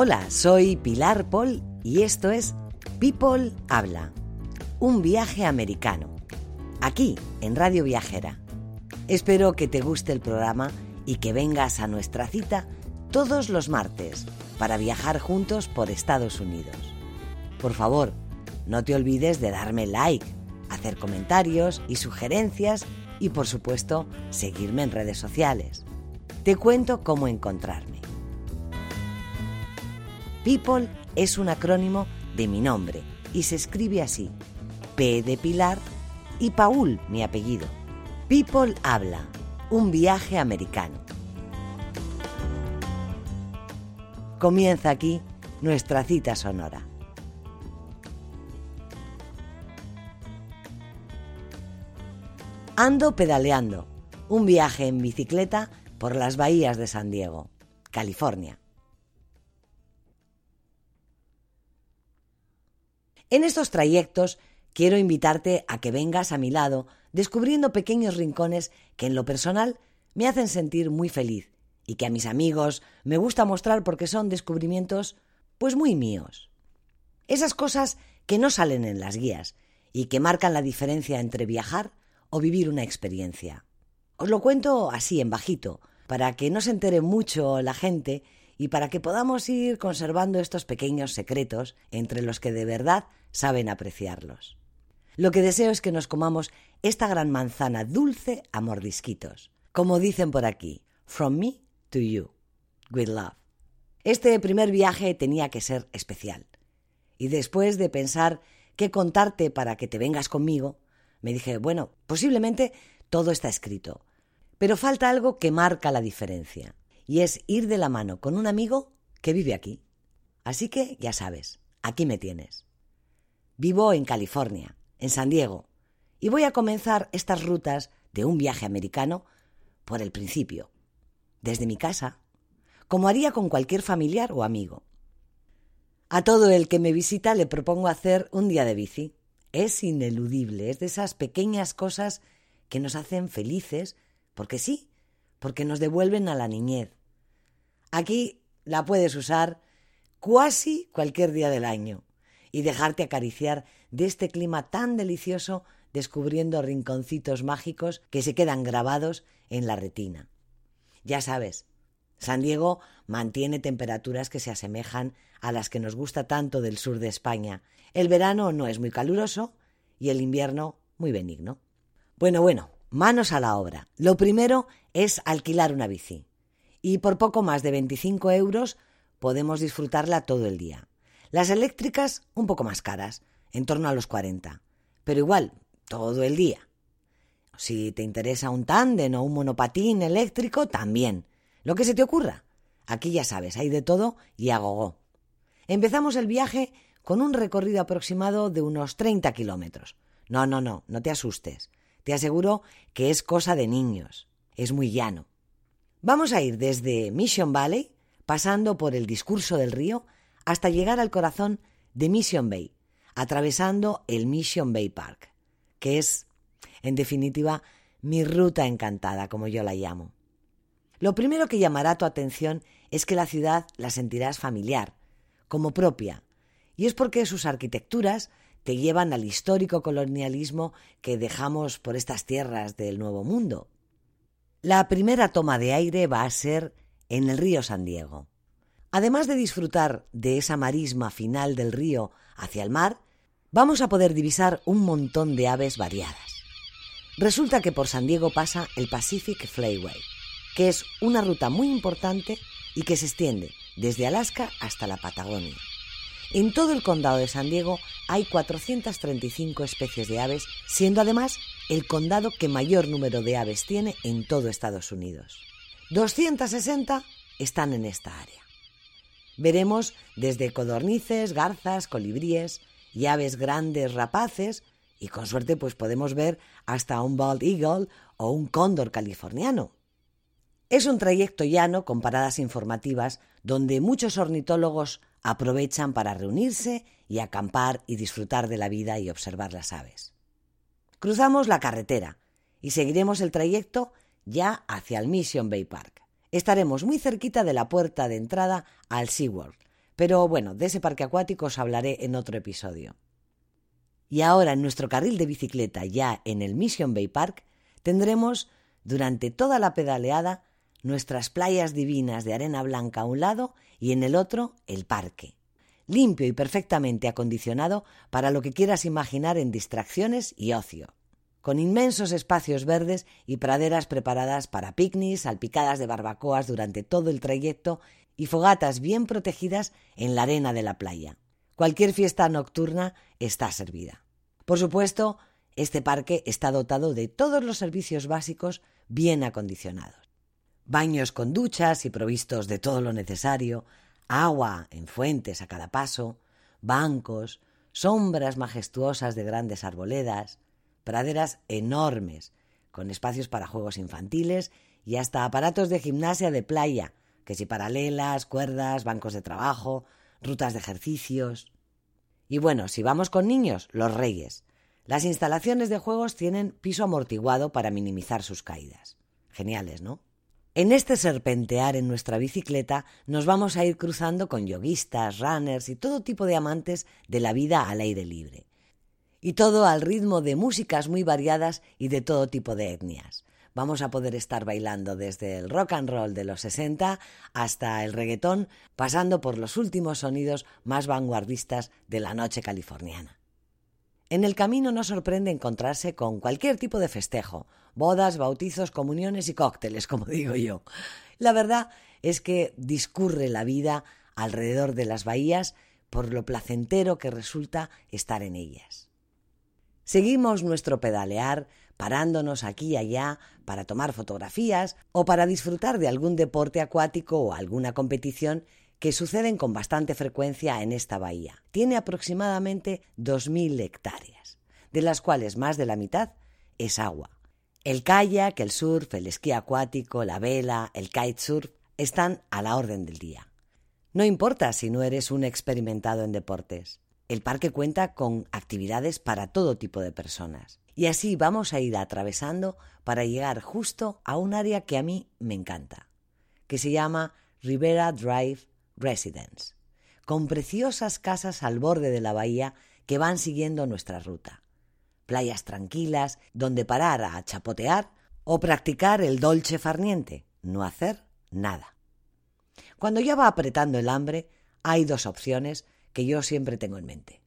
Hola, soy Pilar Paul y esto es People Habla, un viaje americano, aquí en Radio Viajera. Espero que te guste el programa y que vengas a nuestra cita todos los martes para viajar juntos por Estados Unidos. Por favor, no te olvides de darme like, hacer comentarios y sugerencias y por supuesto seguirme en redes sociales. Te cuento cómo encontrarme. People es un acrónimo de mi nombre y se escribe así. P de Pilar y Paul, mi apellido. People habla, un viaje americano. Comienza aquí nuestra cita sonora. Ando pedaleando, un viaje en bicicleta por las bahías de San Diego, California. En estos trayectos quiero invitarte a que vengas a mi lado descubriendo pequeños rincones que en lo personal me hacen sentir muy feliz y que a mis amigos me gusta mostrar porque son descubrimientos pues muy míos. Esas cosas que no salen en las guías y que marcan la diferencia entre viajar o vivir una experiencia. Os lo cuento así en bajito, para que no se entere mucho la gente y para que podamos ir conservando estos pequeños secretos entre los que de verdad saben apreciarlos. Lo que deseo es que nos comamos esta gran manzana dulce a mordisquitos, como dicen por aquí, from me to you, with love. Este primer viaje tenía que ser especial. Y después de pensar qué contarte para que te vengas conmigo, me dije, bueno, posiblemente todo está escrito, pero falta algo que marca la diferencia, y es ir de la mano con un amigo que vive aquí. Así que, ya sabes, aquí me tienes. Vivo en California, en San Diego, y voy a comenzar estas rutas de un viaje americano por el principio, desde mi casa, como haría con cualquier familiar o amigo. A todo el que me visita le propongo hacer un día de bici. Es ineludible, es de esas pequeñas cosas que nos hacen felices, porque sí, porque nos devuelven a la niñez. Aquí la puedes usar casi cualquier día del año y dejarte acariciar de este clima tan delicioso descubriendo rinconcitos mágicos que se quedan grabados en la retina. Ya sabes, San Diego mantiene temperaturas que se asemejan a las que nos gusta tanto del sur de España. El verano no es muy caluroso y el invierno muy benigno. Bueno, bueno, manos a la obra. Lo primero es alquilar una bici. Y por poco más de 25 euros podemos disfrutarla todo el día. Las eléctricas un poco más caras, en torno a los 40. Pero igual, todo el día. Si te interesa un tándem o un monopatín eléctrico, también. Lo que se te ocurra. Aquí ya sabes, hay de todo y a gogo. Empezamos el viaje con un recorrido aproximado de unos 30 kilómetros. No, no, no, no te asustes. Te aseguro que es cosa de niños. Es muy llano. Vamos a ir desde Mission Valley, pasando por el discurso del río, hasta llegar al corazón de Mission Bay, atravesando el Mission Bay Park, que es en definitiva, mi ruta encantada, como yo la llamo. Lo primero que llamará tu atención es que la ciudad la sentirás familiar, como propia, y es porque sus arquitecturas te llevan al histórico colonialismo que dejamos por estas tierras del Nuevo Mundo. La primera toma de aire va a ser en el río San Diego. Además de disfrutar de esa marisma final del río hacia el mar, vamos a poder divisar un montón de aves variadas. Resulta que por San Diego pasa el Pacific Flyway, que es una ruta muy importante y que se extiende desde Alaska hasta la Patagonia. En todo el condado de San Diego hay 435 especies de aves, siendo además el condado que mayor número de aves tiene en todo Estados Unidos. 260 están en esta área. Veremos desde codornices, garzas, colibríes y aves grandes rapaces y con suerte pues podemos ver hasta un bald eagle o un cóndor californiano. Es un trayecto llano con paradas informativas donde muchos ornitólogos aprovechan para reunirse y acampar y disfrutar de la vida y observar las aves. Cruzamos la carretera y seguiremos el trayecto ya hacia el Mission Bay Park. Estaremos muy cerquita de la puerta de entrada al SeaWorld, Pero bueno, de ese parque acuático os hablaré en otro episodio. Y ahora en nuestro carril de bicicleta, ya en el Mission Bay Park, tendremos durante toda la pedaleada nuestras playas divinas de arena blanca a un lado y en el otro el parque, limpio y perfectamente acondicionado para lo que quieras imaginar en distracciones y ocio, con inmensos espacios verdes y praderas preparadas para picnics, salpicadas de barbacoas durante todo el trayecto y fogatas bien protegidas en la arena de la playa. Cualquier fiesta nocturna está servida. Por supuesto, este parque está dotado de todos los servicios básicos bien acondicionados baños con duchas y provistos de todo lo necesario, agua en fuentes a cada paso, bancos, sombras majestuosas de grandes arboledas, praderas enormes, con espacios para juegos infantiles y hasta aparatos de gimnasia de playa, que si paralelas, cuerdas, bancos de trabajo, rutas de ejercicios. Y bueno, si vamos con niños, los reyes. Las instalaciones de juegos tienen piso amortiguado para minimizar sus caídas. Geniales, ¿no? En este serpentear en nuestra bicicleta nos vamos a ir cruzando con yoguistas, runners y todo tipo de amantes de la vida al aire libre. Y todo al ritmo de músicas muy variadas y de todo tipo de etnias. Vamos a poder estar bailando desde el rock and roll de los 60 hasta el reggaetón, pasando por los últimos sonidos más vanguardistas de la noche californiana. En el camino no sorprende encontrarse con cualquier tipo de festejo, bodas, bautizos, comuniones y cócteles, como digo yo. La verdad es que discurre la vida alrededor de las bahías por lo placentero que resulta estar en ellas. Seguimos nuestro pedalear, parándonos aquí y allá para tomar fotografías o para disfrutar de algún deporte acuático o alguna competición que suceden con bastante frecuencia en esta bahía. Tiene aproximadamente 2.000 hectáreas, de las cuales más de la mitad es agua. El kayak, el surf, el esquí acuático, la vela, el kitesurf están a la orden del día. No importa si no eres un experimentado en deportes. El parque cuenta con actividades para todo tipo de personas. Y así vamos a ir atravesando para llegar justo a un área que a mí me encanta, que se llama Rivera Drive Residence, con preciosas casas al borde de la bahía que van siguiendo nuestra ruta. Playas tranquilas donde parar a chapotear o practicar el dolce farniente, no hacer nada. Cuando ya va apretando el hambre, hay dos opciones que yo siempre tengo en mente.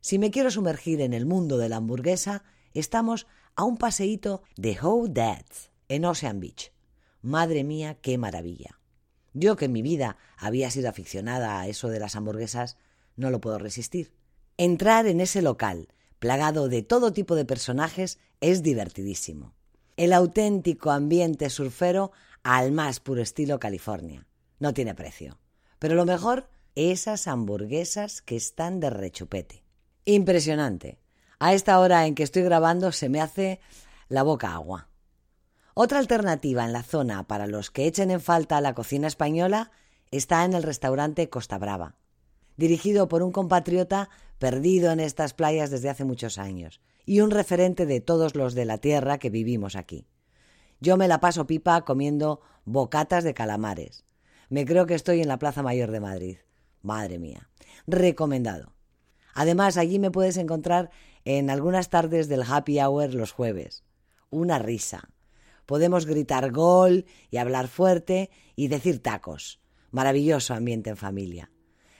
Si me quiero sumergir en el mundo de la hamburguesa, estamos a un paseíto de How Dads en Ocean Beach. Madre mía, qué maravilla. Yo que en mi vida había sido aficionada a eso de las hamburguesas, no lo puedo resistir. Entrar en ese local, plagado de todo tipo de personajes, es divertidísimo. El auténtico ambiente surfero al más puro estilo California. No tiene precio. Pero lo mejor, esas hamburguesas que están de rechupete. Impresionante. A esta hora en que estoy grabando se me hace la boca agua. Otra alternativa en la zona para los que echen en falta la cocina española está en el restaurante Costa Brava, dirigido por un compatriota perdido en estas playas desde hace muchos años y un referente de todos los de la tierra que vivimos aquí. Yo me la paso pipa comiendo bocatas de calamares. Me creo que estoy en la Plaza Mayor de Madrid. Madre mía. Recomendado. Además, allí me puedes encontrar en algunas tardes del happy hour los jueves. Una risa, Podemos gritar gol y hablar fuerte y decir tacos. Maravilloso ambiente en familia.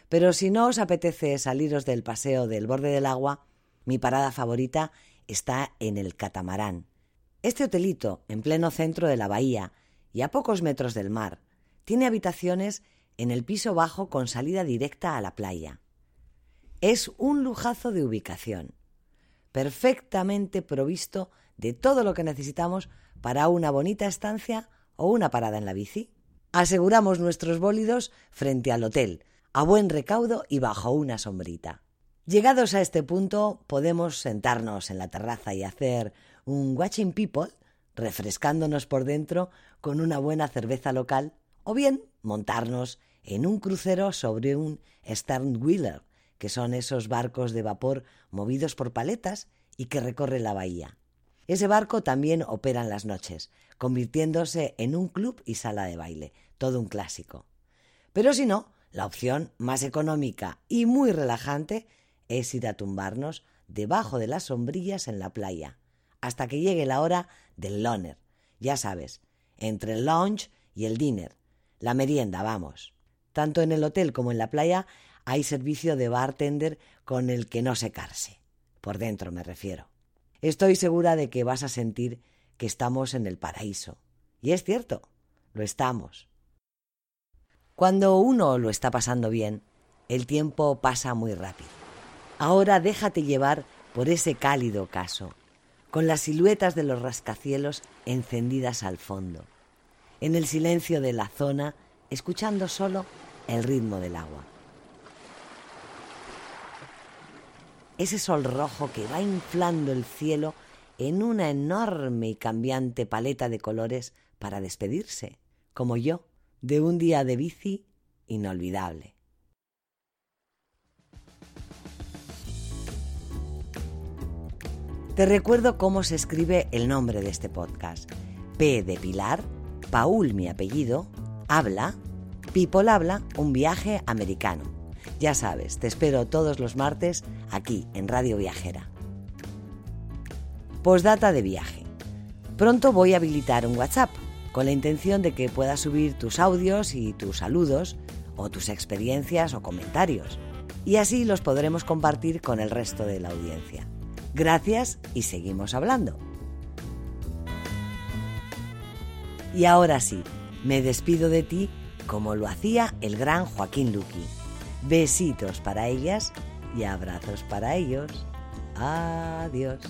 Pero si no os apetece saliros del paseo del borde del agua, mi parada favorita está en el catamarán. Este hotelito, en pleno centro de la bahía y a pocos metros del mar, tiene habitaciones en el piso bajo con salida directa a la playa. Es un lujazo de ubicación, perfectamente provisto de todo lo que necesitamos para una bonita estancia o una parada en la bici. Aseguramos nuestros bólidos frente al hotel, a buen recaudo y bajo una sombrita. Llegados a este punto, podemos sentarnos en la terraza y hacer un watching people, refrescándonos por dentro con una buena cerveza local, o bien montarnos en un crucero sobre un Sternwheeler, que son esos barcos de vapor movidos por paletas y que recorren la bahía. Ese barco también opera en las noches, convirtiéndose en un club y sala de baile, todo un clásico. Pero si no, la opción más económica y muy relajante es ir a tumbarnos debajo de las sombrillas en la playa, hasta que llegue la hora del loner, ya sabes, entre el lunch y el dinner, la merienda, vamos. Tanto en el hotel como en la playa hay servicio de bartender con el que no secarse, por dentro me refiero. Estoy segura de que vas a sentir que estamos en el paraíso. Y es cierto, lo estamos. Cuando uno lo está pasando bien, el tiempo pasa muy rápido. Ahora déjate llevar por ese cálido caso, con las siluetas de los rascacielos encendidas al fondo, en el silencio de la zona, escuchando solo el ritmo del agua. Ese sol rojo que va inflando el cielo en una enorme y cambiante paleta de colores para despedirse, como yo, de un día de bici inolvidable. Te recuerdo cómo se escribe el nombre de este podcast. P de Pilar, Paul mi apellido, habla, People habla, un viaje americano. Ya sabes, te espero todos los martes aquí en Radio Viajera. Postdata de viaje. Pronto voy a habilitar un WhatsApp con la intención de que puedas subir tus audios y tus saludos o tus experiencias o comentarios y así los podremos compartir con el resto de la audiencia. Gracias y seguimos hablando. Y ahora sí, me despido de ti como lo hacía el gran Joaquín Luqui. Besitos para ellas y abrazos para ellos. Adiós.